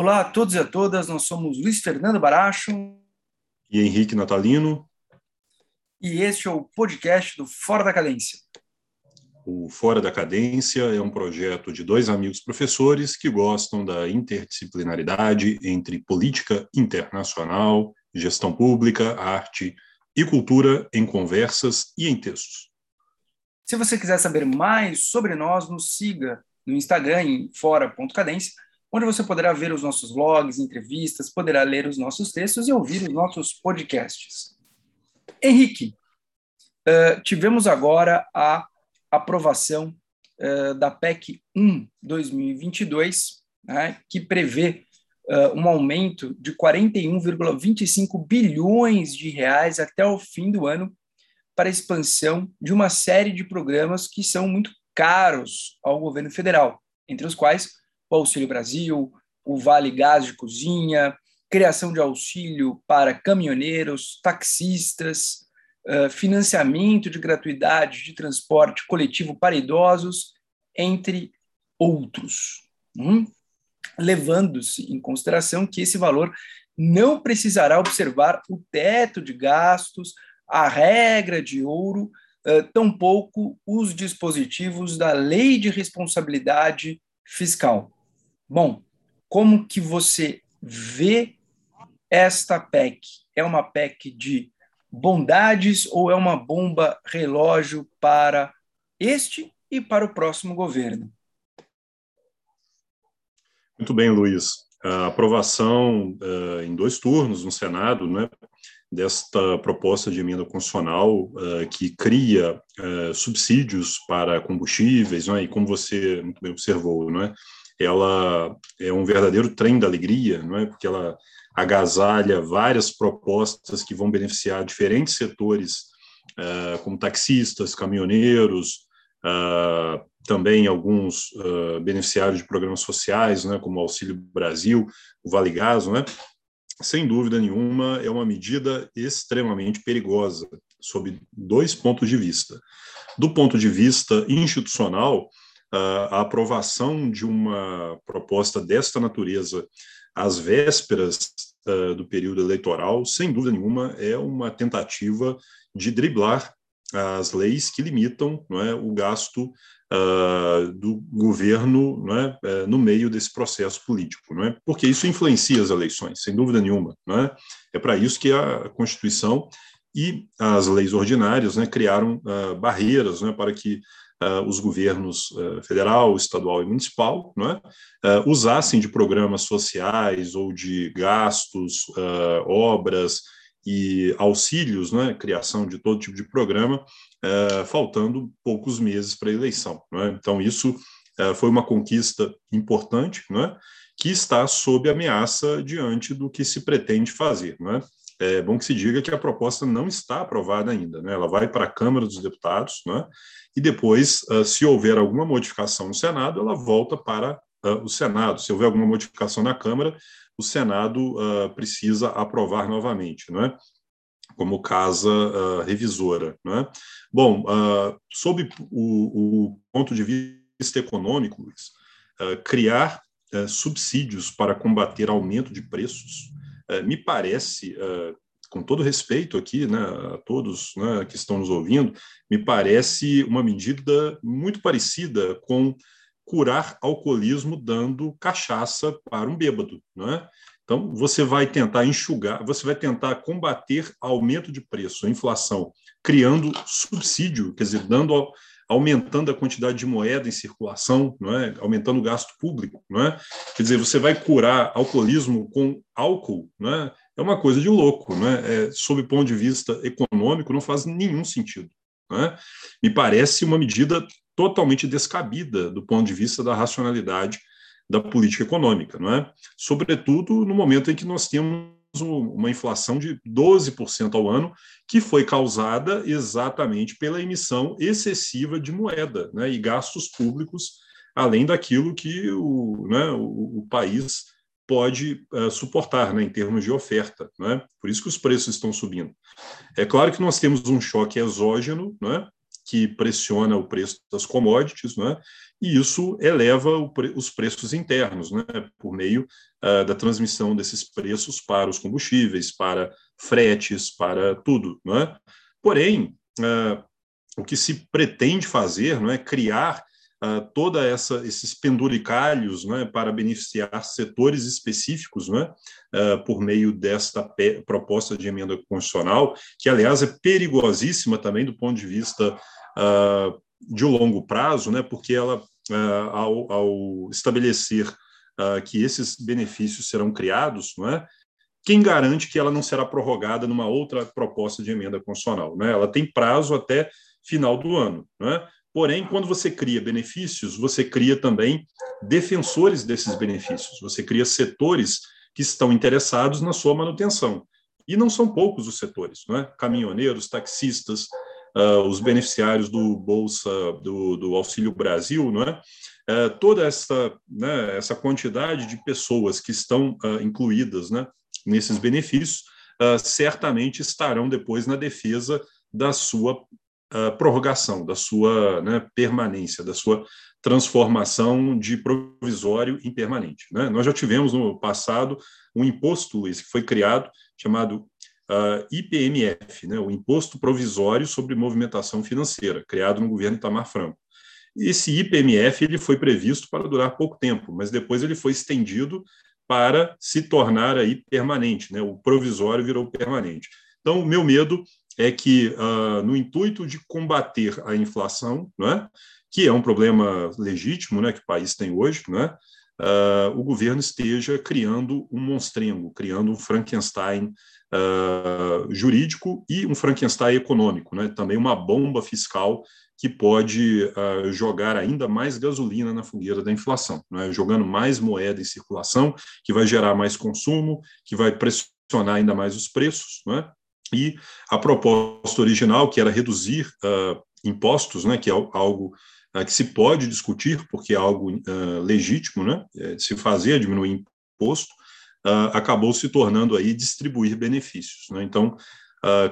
Olá a todos e a todas, nós somos Luiz Fernando Baracho e Henrique Natalino. E este é o podcast do Fora da Cadência. O Fora da Cadência é um projeto de dois amigos professores que gostam da interdisciplinaridade entre política internacional, gestão pública, arte e cultura em conversas e em textos. Se você quiser saber mais sobre nós, nos siga no Instagram em fora.cadência onde você poderá ver os nossos vlogs, entrevistas, poderá ler os nossos textos e ouvir os nossos podcasts. Henrique, uh, tivemos agora a aprovação uh, da PEC 1 2022, né, que prevê uh, um aumento de 41,25 bilhões de reais até o fim do ano para a expansão de uma série de programas que são muito caros ao governo federal, entre os quais o Auxílio Brasil, o Vale Gás de Cozinha, criação de auxílio para caminhoneiros, taxistas, financiamento de gratuidade de transporte coletivo para idosos, entre outros. Hum? Levando-se em consideração que esse valor não precisará observar o teto de gastos, a regra de ouro, tampouco os dispositivos da Lei de Responsabilidade Fiscal. Bom, como que você vê esta PEC? É uma PEC de bondades ou é uma bomba relógio para este e para o próximo governo? Muito bem, Luiz. A aprovação uh, em dois turnos no Senado, né, desta proposta de emenda constitucional uh, que cria uh, subsídios para combustíveis, né, e como você muito bem observou, né, ela é um verdadeiro trem da alegria, não é? Porque ela agasalha várias propostas que vão beneficiar diferentes setores, uh, como taxistas, caminhoneiros, uh, também alguns uh, beneficiários de programas sociais, né, como Auxílio Brasil, o Vale Gás, é? Sem dúvida nenhuma, é uma medida extremamente perigosa, sob dois pontos de vista. Do ponto de vista institucional, a aprovação de uma proposta desta natureza às vésperas uh, do período eleitoral, sem dúvida nenhuma, é uma tentativa de driblar as leis que limitam é, o gasto uh, do governo é, uh, no meio desse processo político, é? porque isso influencia as eleições, sem dúvida nenhuma. É é para isso que a Constituição e as leis ordinárias né, criaram barreiras né, para que uh, os governos uh, federal, estadual e municipal é? uh, usassem de programas sociais ou de gastos, obras e auxílios, é? criação de todo tipo de programa, faltando poucos meses para a eleição. É? Então, isso foi uma conquista importante, que está sob ameaça diante do que se pretende fazer. É? É bom que se diga que a proposta não está aprovada ainda, né? ela vai para a Câmara dos Deputados, né? e depois, uh, se houver alguma modificação no Senado, ela volta para uh, o Senado. Se houver alguma modificação na Câmara, o Senado uh, precisa aprovar novamente, não é? como casa revisora. Não é? Bom, sob o, o, ponto de vista econômico, criar subsídios para combater aumento de preços me parece com todo respeito aqui, né, a todos né, que estão nos ouvindo, me parece uma medida muito parecida com curar alcoolismo dando cachaça para um bêbado, né? Então, você vai tentar enxugar, você vai tentar combater aumento de preço, inflação, criando subsídio, quer dizer, dando aumentando a quantidade de moeda em circulação, não é? aumentando o gasto público. Não é? Quer dizer, você vai curar alcoolismo com álcool, não é? é uma coisa de louco. Não é? É, sob o ponto de vista econômico, não faz nenhum sentido. Não é? Me parece uma medida totalmente descabida do ponto de vista da racionalidade da política econômica, não é? Sobretudo no momento em que nós temos uma inflação de 12% ao ano, que foi causada exatamente pela emissão excessiva de moeda né, e gastos públicos, além daquilo que o, né, o, o país pode uh, suportar né, em termos de oferta. Né? Por isso que os preços estão subindo. É claro que nós temos um choque exógeno, né, que pressiona o preço das commodities, né? E isso eleva pre os preços internos, né? por meio uh, da transmissão desses preços para os combustíveis, para fretes, para tudo. Né? Porém, uh, o que se pretende fazer não é criar uh, toda essa esses penduricalhos né, para beneficiar setores específicos né, uh, por meio desta proposta de emenda constitucional, que aliás é perigosíssima também do ponto de vista uh, de longo prazo, né, porque ela ao, ao, estabelecer que esses benefícios serão criados, não é? quem garante que ela não será prorrogada numa outra proposta de emenda constitucional? Né? Ela tem prazo até final do ano. Né? Porém, quando você cria benefícios, você cria também defensores desses benefícios, você cria setores que estão interessados na sua manutenção. E não são poucos os setores, não é? caminhoneiros, taxistas, uh, os beneficiários do Bolsa, do, do Auxílio Brasil, não é? Uh, toda essa, né, essa quantidade de pessoas que estão uh, incluídas né, nesses benefícios certamente estarão depois na defesa da sua prorrogação, da sua né, permanência, da sua transformação de provisório em permanente. Né? Nós já tivemos no passado um imposto esse que foi criado chamado uh, ah, IPMF, né, o Imposto Provisório sobre Movimentação Financeira, criado no governo Itamar Franco. Esse IPMF ele foi previsto para durar pouco tempo, mas depois ele foi estendido para se tornar aí permanente, né? O provisório virou permanente. Então, o meu medo é que, uh, no intuito de combater a inflação, né, que é um problema legítimo né, que o país tem hoje, né, uh, o governo esteja criando um monstrengo, criando um Frankenstein uh, jurídico e um Frankenstein econômico, né, também uma bomba fiscal que pode uh, jogar ainda mais gasolina na fogueira da inflação, né, jogando mais moeda em circulação, que vai gerar mais consumo, que vai pressionar ainda mais os preços, né, e a proposta original, que era reduzir uh, impostos, né, que é algo que se pode discutir, porque é algo uh, legítimo né, é, se fazer, diminuir imposto, acabou se tornando aí distribuir benefícios. Né? Então,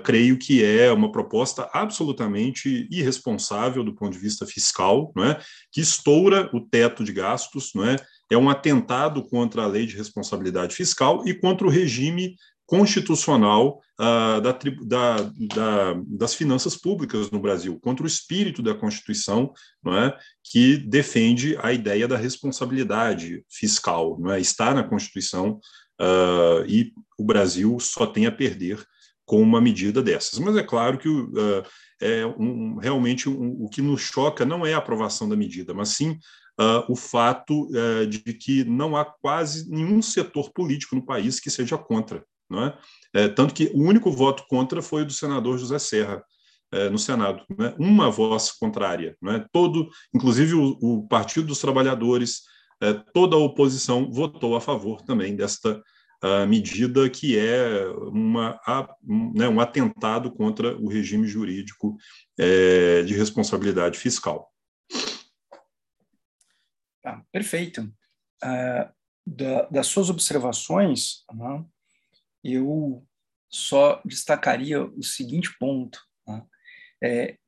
creio que é uma proposta absolutamente irresponsável do ponto de vista fiscal, não é? que estoura o teto de gastos, não é? é um atentado contra a lei de responsabilidade fiscal e contra o regime constitucional uh, da, da, da, das finanças públicas no Brasil, contra o espírito da Constituição, não é, que defende a ideia da responsabilidade fiscal, não é, está na Constituição uh, e o Brasil só tem a perder com uma medida dessas. Mas é claro que uh, é um, realmente um, o que nos choca não é a aprovação da medida, mas sim Uh, o fato uh, de que não há quase nenhum setor político no país que seja contra não é? é tanto que o único voto contra foi o do senador José Serra, é, no Senado, é? uma voz contrária. É? Todo, inclusive o, o Partido dos Trabalhadores, é, toda a oposição votou a favor também desta medida que é uma, a, né, um atentado contra o regime jurídico é, de responsabilidade fiscal. Tá, perfeito. Uh, da, das suas observações, né, eu só destacaria o seguinte ponto. Né? É,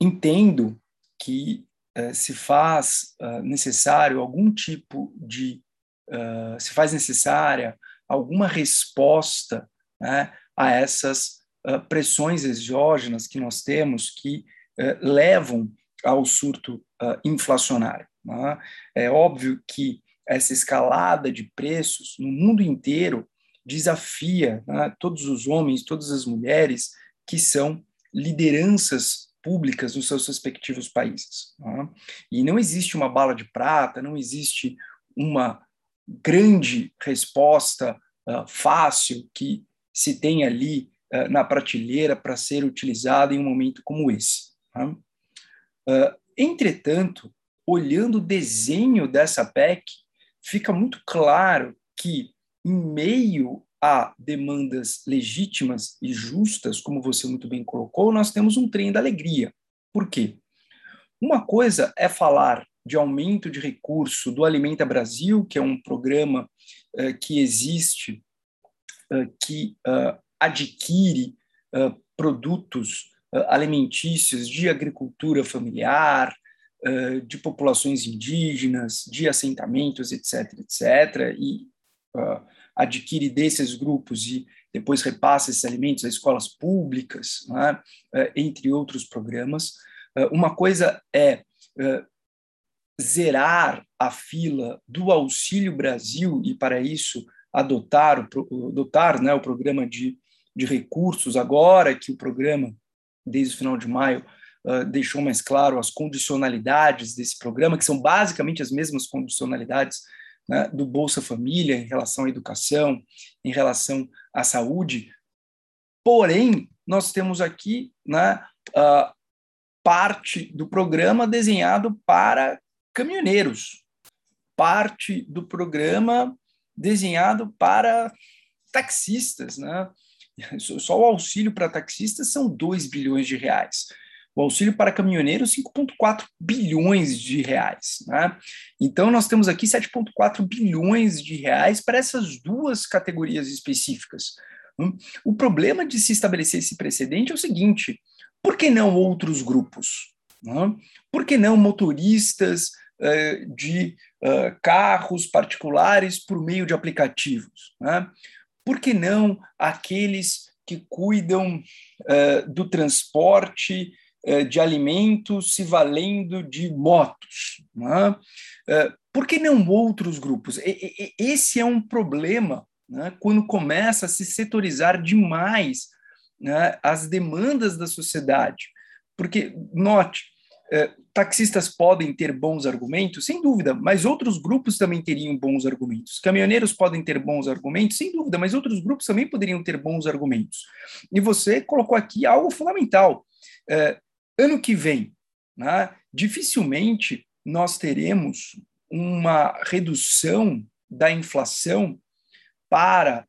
entendo que é, se faz uh, necessário algum tipo de uh, se faz necessária alguma resposta né, a essas uh, pressões exógenas que nós temos que levam ao surto inflacionário. Né? É óbvio que essa escalada de preços no mundo inteiro desafia né, todos os homens, todas as mulheres que são lideranças públicas nos seus respectivos países. Né? E não existe uma bala de prata, não existe uma grande resposta uh, fácil que se tem ali uh, na prateleira para ser utilizada em um momento como esse. Né? Uh, entretanto, olhando o desenho dessa PEC, fica muito claro que, em meio a demandas legítimas e justas, como você muito bem colocou, nós temos um trem da alegria. Por quê? Uma coisa é falar de aumento de recurso do Alimenta Brasil, que é um programa uh, que existe, uh, que uh, adquire produtos alimentícios, de agricultura familiar, de populações indígenas, de assentamentos, etc., etc., e adquire desses grupos e depois repassa esses alimentos a escolas públicas, né, entre outros programas. Uma coisa é zerar a fila do Auxílio Brasil e, para isso, adotar o, adotar, né, o programa de, de recursos, agora que o programa, desde o final de maio, deixou mais claro as condicionalidades desse programa, que são basicamente as mesmas condicionalidades né, do Bolsa Família em relação à educação, em relação à saúde. Porém, nós temos aqui né, uh, parte do programa desenhado para caminhoneiros, parte do programa desenhado para taxistas. Né? Só o auxílio para taxistas são 2 bilhões de reais. O auxílio para caminhoneiros, 5,4 bilhões de reais. Né? Então, nós temos aqui 7,4 bilhões de reais para essas duas categorias específicas. Hum? O problema de se estabelecer esse precedente é o seguinte: por que não outros grupos? Por que não motoristas eh, de eh, carros particulares por meio de aplicativos? Por que não aqueles que cuidam eh, do transporte de alimentos se valendo de motos? Por que não outros grupos? Esse é um problema né, quando começa a se setorizar demais né, as demandas da sociedade. Porque, note, é, taxistas podem ter bons argumentos, sem dúvida, mas outros grupos também teriam bons argumentos. Caminhoneiros podem ter bons argumentos, sem dúvida, mas outros grupos também poderiam ter bons argumentos. E você colocou aqui algo fundamental. Ano que vem, né, dificilmente nós teremos uma redução da inflação para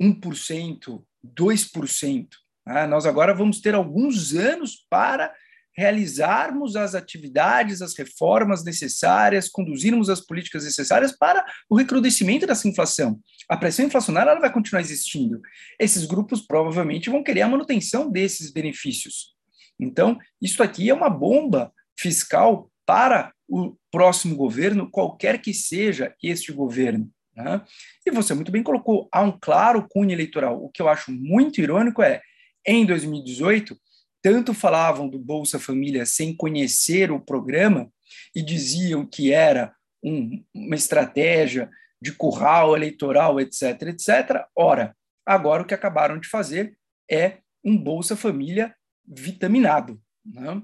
1%, 2%. Né? Nós agora vamos ter alguns anos para realizarmos as atividades, as reformas necessárias, conduzirmos as políticas necessárias para o recrudescimento dessa inflação. A pressão inflacionária ela vai continuar existindo. Esses grupos provavelmente vão querer a manutenção desses benefícios. Então, isso aqui é uma bomba fiscal para o próximo governo, qualquer que seja este governo. Né? E você muito bem colocou, há um claro cunho eleitoral. O que eu acho muito irônico é, em 2018, tanto falavam do Bolsa Família sem conhecer o programa e diziam que era um, uma estratégia de curral eleitoral, etc., etc. Ora, agora o que acabaram de fazer é um Bolsa Família vitaminado. Né?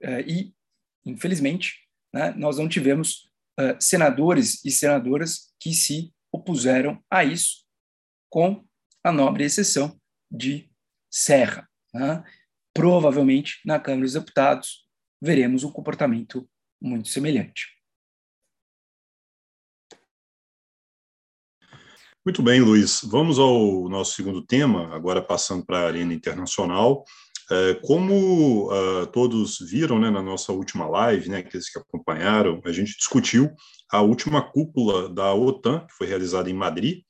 É, e, infelizmente, né, nós não tivemos uh, senadores e senadoras que se opuseram a isso, com a nobre exceção de Serra. Né? provavelmente na Câmara dos Deputados veremos um comportamento muito semelhante. Muito bem, Luiz. Vamos ao nosso segundo tema, agora passando para a arena internacional. É, como uh, todos viram né, na nossa última live, né, aqueles que acompanharam, a gente discutiu a última cúpula da OTAN, que foi realizada em Madrid,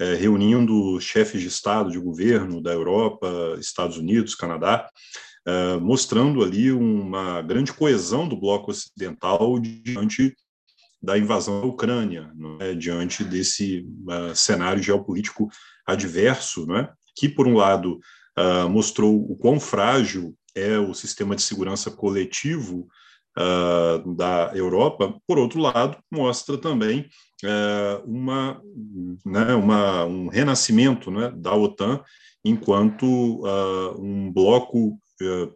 é, reunindo chefes de Estado, de governo da Europa, Estados Unidos, Canadá, é, mostrando ali uma grande coesão do bloco ocidental diante da invasão da Ucrânia, é? diante desse cenário geopolítico adverso, é? que, por um lado, uh, mostrou o quão frágil é o sistema de segurança coletivo uh, da Europa, por outro lado, mostra também uh, uma, né, uma, um renascimento né, da OTAN enquanto um bloco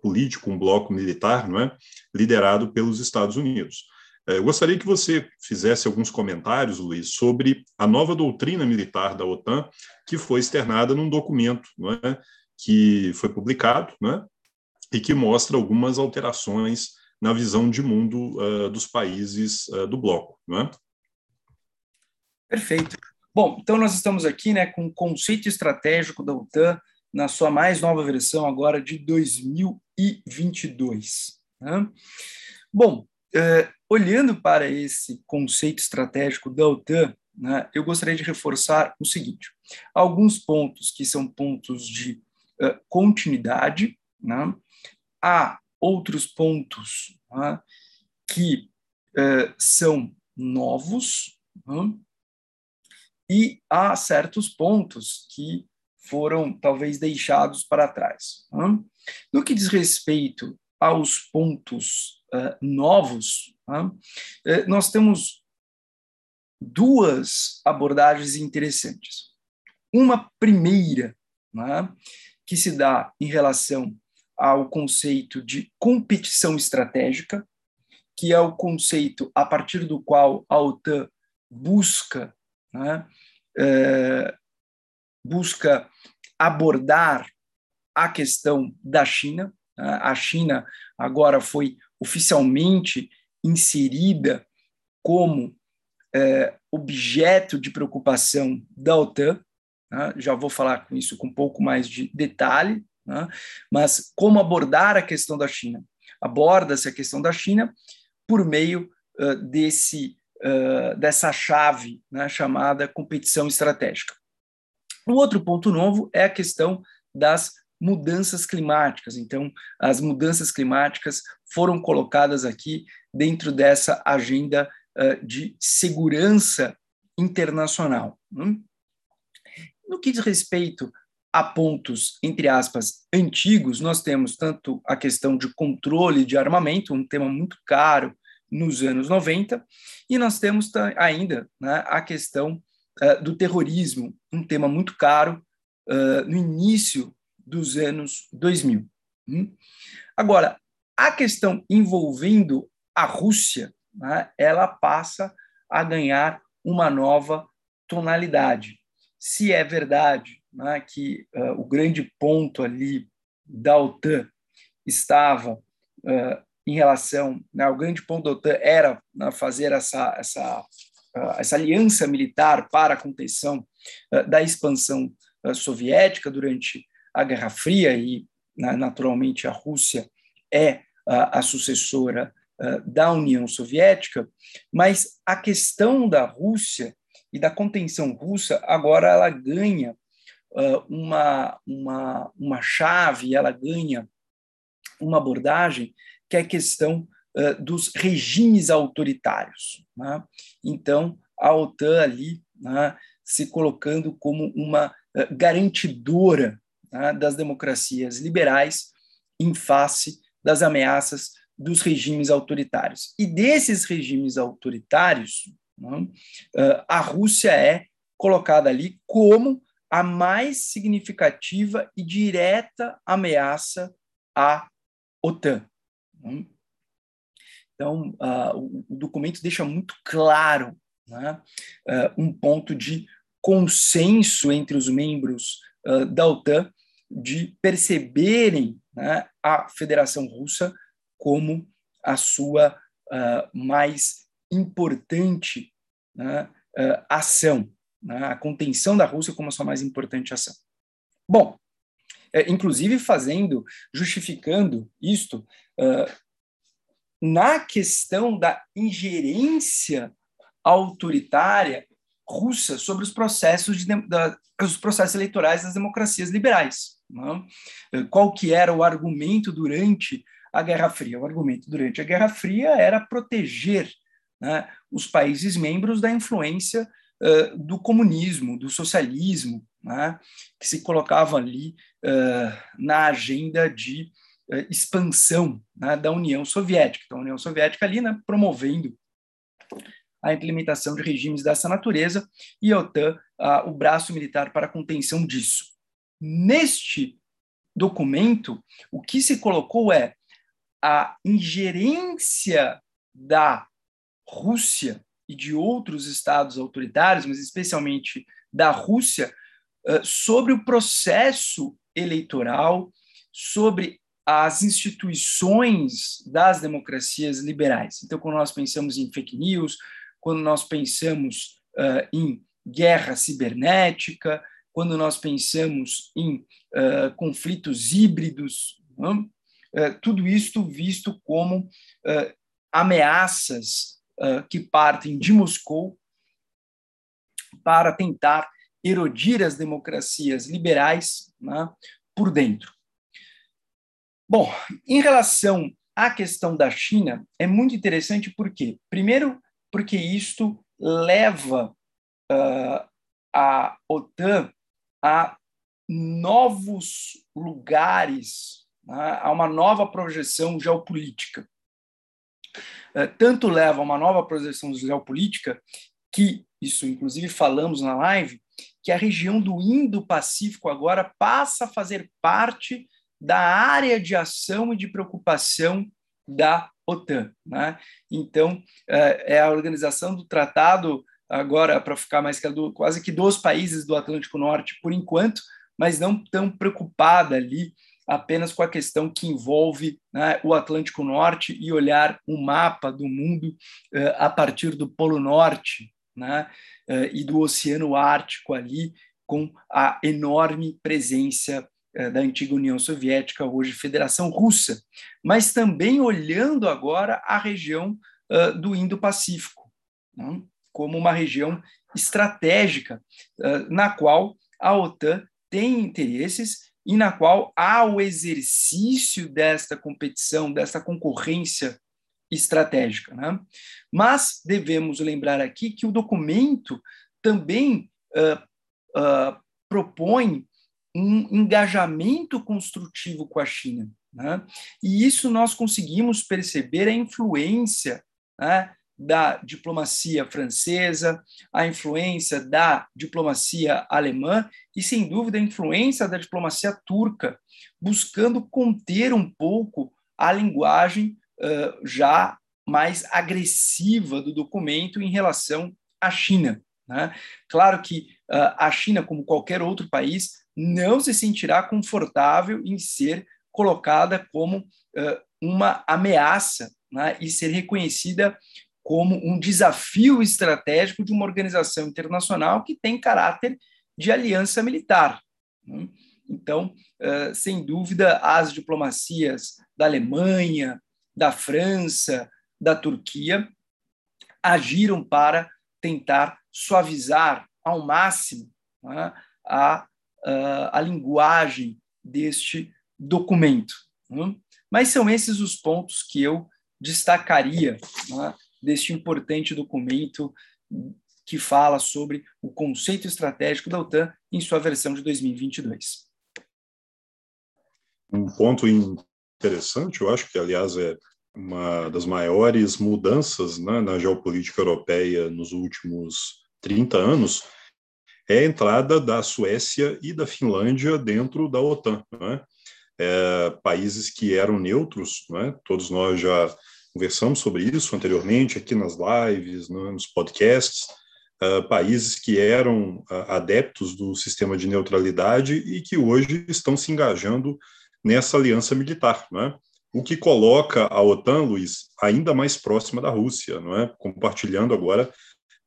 político, um bloco militar, não é, liderado pelos Estados Unidos. Eu gostaria que você fizesse alguns comentários, Luiz, sobre a nova doutrina militar da OTAN, que foi externada num documento é, que foi publicado não é, e que mostra algumas alterações na visão de mundo uh, dos países uh, do bloco, não é? Perfeito. Bom, então nós estamos aqui né, com o conceito estratégico da OTAN na sua mais nova versão agora de 2022. Né? Bom, uh, olhando para esse conceito estratégico da OTAN, né, eu gostaria de reforçar o seguinte: alguns pontos que são pontos de uh, continuidade, né, há outros pontos né, que uh, são novos né, e há certos pontos que foram talvez deixados para trás. Né. No que diz respeito aos pontos uh, novos, né, nós temos duas abordagens interessantes. Uma primeira, né, que se dá em relação ao conceito de competição estratégica, que é o conceito a partir do qual a OTAN busca, né, é, busca abordar a questão da China. Né. A China agora foi oficialmente inserida como é, objeto de preocupação da OTAN. Né? Já vou falar com isso com um pouco mais de detalhe, né? mas como abordar a questão da China? Aborda-se a questão da China por meio uh, desse, uh, dessa chave né, chamada competição estratégica. O outro ponto novo é a questão das mudanças climáticas. Então, as mudanças climáticas foram colocadas aqui dentro dessa agenda uh, de segurança internacional. Hum? No que diz respeito a pontos, entre aspas, antigos, nós temos tanto a questão de controle de armamento, um tema muito caro nos anos 90, e nós temos ainda né, a questão uh, do terrorismo, um tema muito caro uh, no início dos anos 2000. Hum? Agora, a questão envolvendo a Rússia, né, ela passa a ganhar uma nova tonalidade. Se é verdade né, que uh, o grande ponto ali da OTAN estava uh, em relação, né, o grande ponto da OTAN era né, fazer essa, essa, uh, essa aliança militar para a contenção da expansão soviética durante a Guerra Fria e, né, naturalmente, a Rússia é a sucessora da União Soviética, mas a questão da Rússia e da contenção russa agora ela ganha uma, uma, uma chave, ela ganha uma abordagem que é a questão dos regimes autoritários. Né? Então, a OTAN ali né, se colocando como uma garantidora né, das democracias liberais em face das ameaças dos regimes autoritários. E desses regimes autoritários, né, a Rússia é colocada ali como a mais significativa e direta ameaça à OTAN. Né? Então, uh, o, documento deixa muito claro né, uh, um ponto de consenso entre os membros da OTAN de perceberem a Federação Russa como a sua mais importante né, ação né, a contenção da Rússia como a sua mais importante ação. Bom, é, inclusive fazendo, justificando isto uh, na questão da ingerência autoritária russa sobre os processos, de, da, os processos eleitorais das democracias liberais. Né? Qual que era o argumento durante a Guerra Fria? O argumento durante a Guerra Fria era proteger né, os países membros da influência uh, do comunismo, do socialismo, né, que se colocavam ali uh, na agenda de uh, expansão né, da União Soviética. Então, a União Soviética ali né, promovendo a implementação de regimes dessa natureza e a OTAN, o braço militar para a contenção disso. Neste documento, o que se colocou é a ingerência da Rússia e de outros estados autoritários, mas especialmente da Rússia, sobre o processo eleitoral, sobre as instituições das democracias liberais. Então, quando nós pensamos em fake news, quando nós pensamos uh, em guerra cibernética, quando nós pensamos em uh, conflitos híbridos, uh, tudo isto visto como ameaças que partem de Moscou para tentar erodir as democracias liberais né, por dentro. Bom, em relação à questão da China, é muito interessante porque, primeiro, porque isto leva uh, a OTAN a novos lugares, né, a uma nova projeção geopolítica. Uh, tanto leva a uma nova projeção geopolítica que, isso inclusive falamos na live, que a região do Indo-Pacífico agora passa a fazer parte da área de ação e de preocupação da OTAN. Né? Então, é, é a organização do tratado, agora, para ficar mais claro, quase que dos países do Atlântico Norte, por enquanto, mas não tão preocupada ali apenas com a questão que envolve né, o Atlântico Norte e olhar o mapa do mundo uh, a partir do Polo Norte né, uh, e do Oceano Ártico ali, com a enorme presença é, da antiga União Soviética, hoje Federação Russa, mas também olhando agora a região uh, do Indo-Pacífico, né, como uma região estratégica uh, na qual a OTAN tem interesses e na qual há o exercício desta competição, desta concorrência estratégica. Né? Mas devemos lembrar aqui que o documento também uh, propõe um engajamento construtivo com a China. Né? E isso nós conseguimos perceber a influência né, da diplomacia francesa, a influência da diplomacia alemã e, sem dúvida, a influência da diplomacia turca, buscando conter um pouco a linguagem uh, já mais agressiva do documento em relação à China. Né? Claro que uh, a China, como qualquer outro país, não se sentirá confortável em ser colocada como uh, uma ameaça né, e ser reconhecida como um desafio estratégico de uma organização internacional que tem caráter de aliança militar. Né? Então, sem dúvida, as diplomacias da Alemanha, da França, da Turquia agiram para tentar suavizar ao máximo né, a uh, a linguagem deste documento. Né? Mas são esses os pontos que eu destacaria deste importante documento que fala sobre o conceito estratégico da OTAN em sua versão de 2022. Um ponto interessante, eu acho que, aliás, é uma das maiores mudanças né, na geopolítica europeia nos últimos 30 anos, é a entrada da Suécia e da Finlândia dentro da OTAN. Né? É, países que eram neutros, né? todos nós já conversamos sobre isso anteriormente aqui nas lives, né? nos podcasts, uh, países que eram uh, adeptos do sistema de neutralidade e que hoje estão se engajando nessa aliança militar, né? o que coloca a OTAN, Luiz, ainda mais próxima da Rússia, não é? compartilhando agora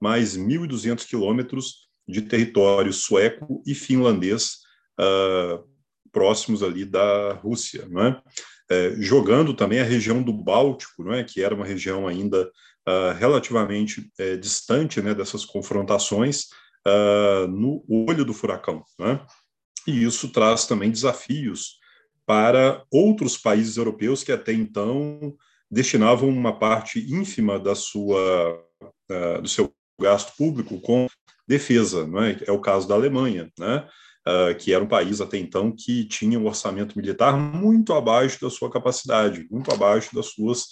mais 1.200 quilômetros de território sueco e finlandês uh, próximos ali da Rússia, não é? É? jogando também a região do Báltico, não é? que era uma região ainda uh, relativamente é, distante né, dessas confrontações, uh, no olho do furacão. Não é? E isso traz também desafios para outros países europeus que até então destinavam uma parte ínfima da sua, do seu gasto público com defesa, não é? é o caso da Alemanha, né? Uh, que era um país até então que tinha um orçamento militar muito abaixo da sua capacidade, muito abaixo das suas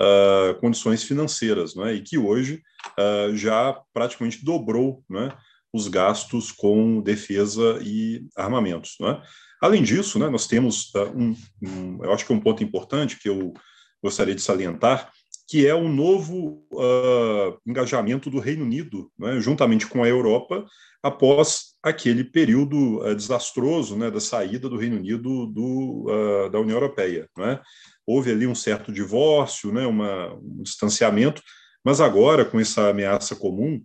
uh, condições financeiras, não é? e que hoje uh, já praticamente dobrou é? os gastos com defesa e armamentos. Não é? Além disso, né, nós temos um, um, eu acho que é um ponto importante que eu gostaria de salientar, que é o novo uh, engajamento do Reino Unido, né, juntamente com a Europa, após aquele período uh, desastroso né, da saída do Reino Unido do, uh, da União Europeia. Né? Houve ali um certo divórcio, né, uma, um distanciamento, mas agora, com essa ameaça comum,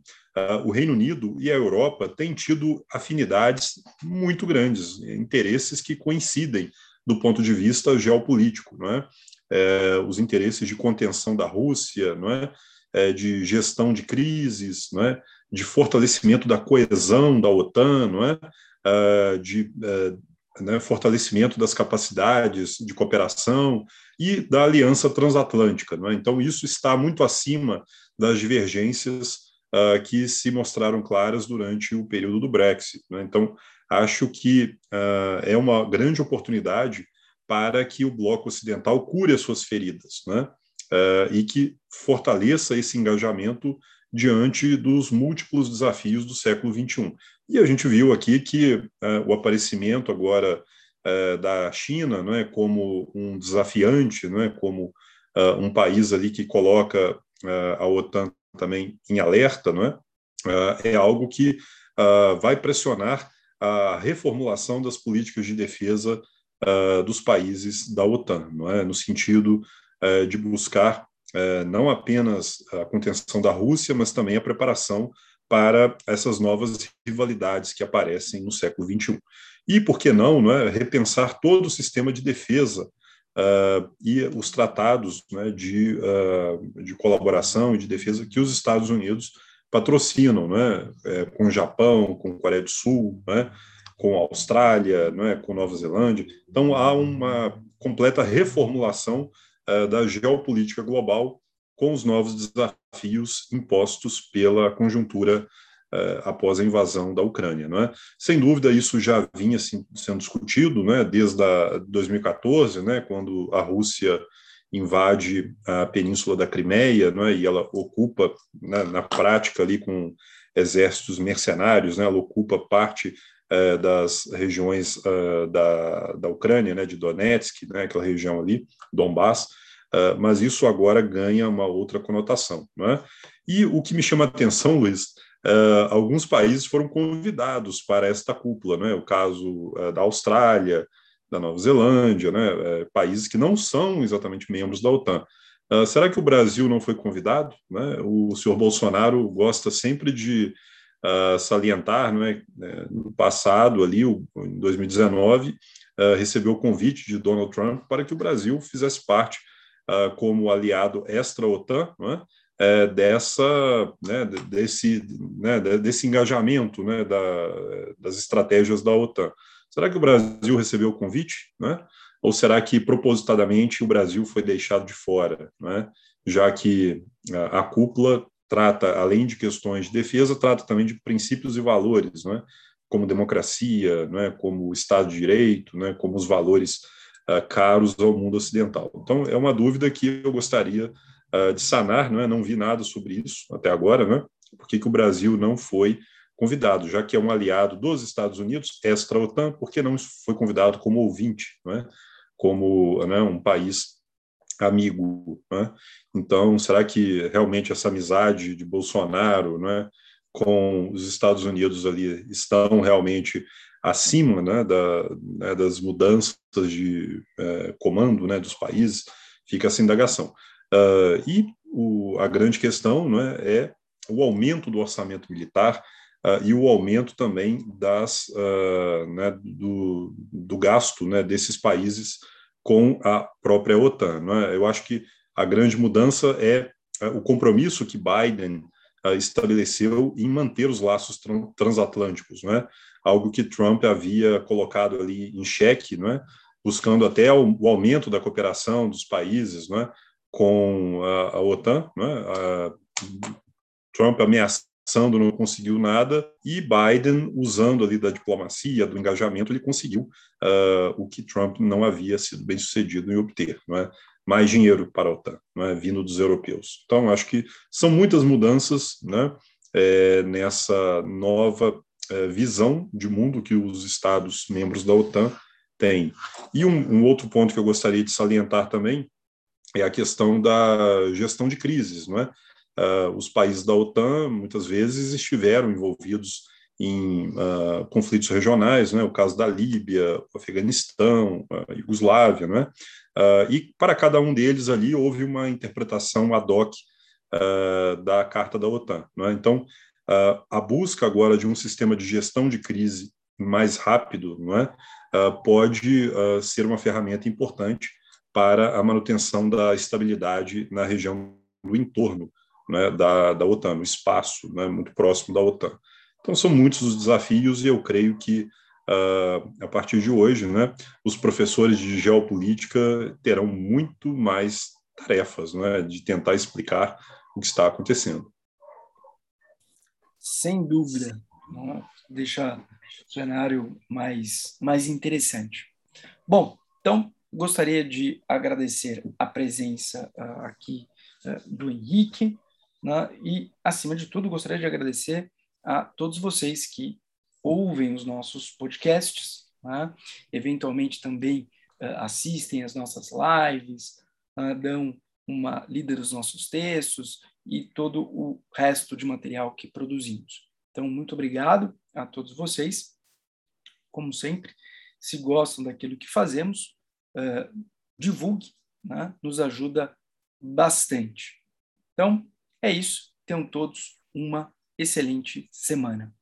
o Reino Unido e a Europa têm tido afinidades muito grandes, interesses que coincidem do ponto de vista geopolítico. Não é? é, os interesses de contenção da Rússia, não é? é? de gestão de crises, não é? De fortalecimento da coesão da OTAN, não é? é de é, né, fortalecimento das capacidades de cooperação e da aliança transatlântica. É? Então, isso está muito acima das divergências uh, que se mostraram claras durante o período do Brexit. É? Então, acho que uh, é uma grande oportunidade para que o bloco ocidental cure as suas feridas uh, e que fortaleça esse engajamento diante dos múltiplos desafios do século XXI. E a gente viu aqui que uh, o aparecimento agora uh, da China não é, como um desafiante, não é, como uh, um país ali que coloca a OTAN também em alerta, não é, é algo que vai pressionar a reformulação das políticas de defesa dos países da OTAN, não é, no sentido de buscar não apenas a contenção da Rússia, mas também a preparação para essas novas rivalidades que aparecem no século XXI. E, por que não, é, repensar todo o sistema de defesa uh, e os tratados né, de, uh, de colaboração e de defesa que os Estados Unidos patrocinam, né, é, com o Japão, com a Coreia do Sul, né, com a Austrália, né, com Nova Zelândia. Então, há uma completa reformulação uh, da geopolítica global com os novos desafios impostos pela conjuntura uh, após a invasão da Ucrânia. Não é? Sem dúvida, isso já vinha assim, sendo discutido né, desde a 2014, né, quando a Rússia invade a península da Crimeia, é? e ela ocupa, né, na prática, ali com exércitos mercenários, né, ela ocupa parte uh, das regiões uh, da, da Ucrânia, né, de Donetsk, né, aquela região ali, Donbass, uh, mas isso agora ganha uma outra conotação. Não é? E o que me chama a atenção, Luiz, uh, alguns países foram convidados para esta cúpula, não é? o caso da Austrália, da Nova Zelândia, né? países que não são exatamente membros da OTAN. Uh, será que o Brasil não foi convidado? Né? O senhor Bolsonaro gosta sempre de uh, salientar, não é? no passado, ali, em 2019, uh, recebeu o convite de Donald Trump para que o Brasil fizesse parte uh, como aliado extra-OTAN, é? é, dessa, né, desse, né, desse engajamento né, da, das estratégias da OTAN. Será que o Brasil recebeu o convite? Né? Ou será que propositadamente o Brasil foi deixado de fora? Né? Já que a, a cúpula trata, além de questões de defesa, trata também de princípios e valores, né? como democracia, né? como Estado de Direito, né? como os valores uh, caros ao mundo ocidental. Então, é uma dúvida que eu gostaria uh, de sanar, não, é? não vi nada sobre isso até agora, né? por que, que o Brasil não foi convidado, já que é um aliado dos Estados Unidos, extra-OTAN, por que não foi convidado como ouvinte, não é? como né, um país amigo. Né? Então, será que realmente essa amizade de Bolsonaro né, com os Estados Unidos ali estão realmente acima né, da, né, das mudanças de é, comando né, dos países, fica essa indagação. Uh, e o, a grande questão né, é o aumento do orçamento militar uh, e o aumento também das, uh, né, do, do, gasto né, desses países com a própria OTAN. Né? Eu acho que a grande mudança é o compromisso que Biden estabeleceu em manter os laços transatlânticos, né? algo que Trump havia colocado ali em xeque, buscando até o, aumento da cooperação dos países com a, OTAN. Né? A, Trump ameaçando não conseguiu nada e Biden usando ali da diplomacia, do engajamento, ele conseguiu uh, o que Trump não havia sido bem sucedido em obter, não é? mais dinheiro para a OTAN, não é? vindo dos europeus. Então, acho que são muitas mudanças né? É, nessa nova é, visão de mundo que os Estados membros da OTAN têm. E um, um, outro ponto que eu gostaria de salientar também é a questão da gestão de crises. Não é? Uh, os países da OTAN muitas vezes estiveram envolvidos em uh, conflitos regionais, né? o caso da Líbia, Afeganistão, a Iugoslávia, né? Uh, e para cada um deles ali houve uma interpretação ad hoc da Carta da OTAN. Né? Então, a busca agora de um sistema de gestão de crise mais rápido não é? Pode ser uma ferramenta importante para a manutenção da estabilidade na região do entorno né, da, da OTAN, no espaço né, muito próximo da OTAN. Então, são muitos os desafios e eu creio que a partir de hoje, né, os professores de geopolítica terão muito mais tarefas, né, de tentar explicar o que está acontecendo. Sem dúvida, deixa o cenário mais mais interessante. Bom, então gostaria de agradecer a presença uh, aqui uh, do Henrique, né? e acima de tudo gostaria de agradecer a todos vocês que ouvem os nossos podcasts, né? eventualmente também uh, assistem as nossas lives, uh, dão uma lida dos nossos textos e todo o resto de material que produzimos. Então, muito obrigado a todos vocês. Como sempre, se gostam daquilo que fazemos, uh, divulgue, né? nos ajuda bastante. Então, é isso. Tenham todos uma excelente semana.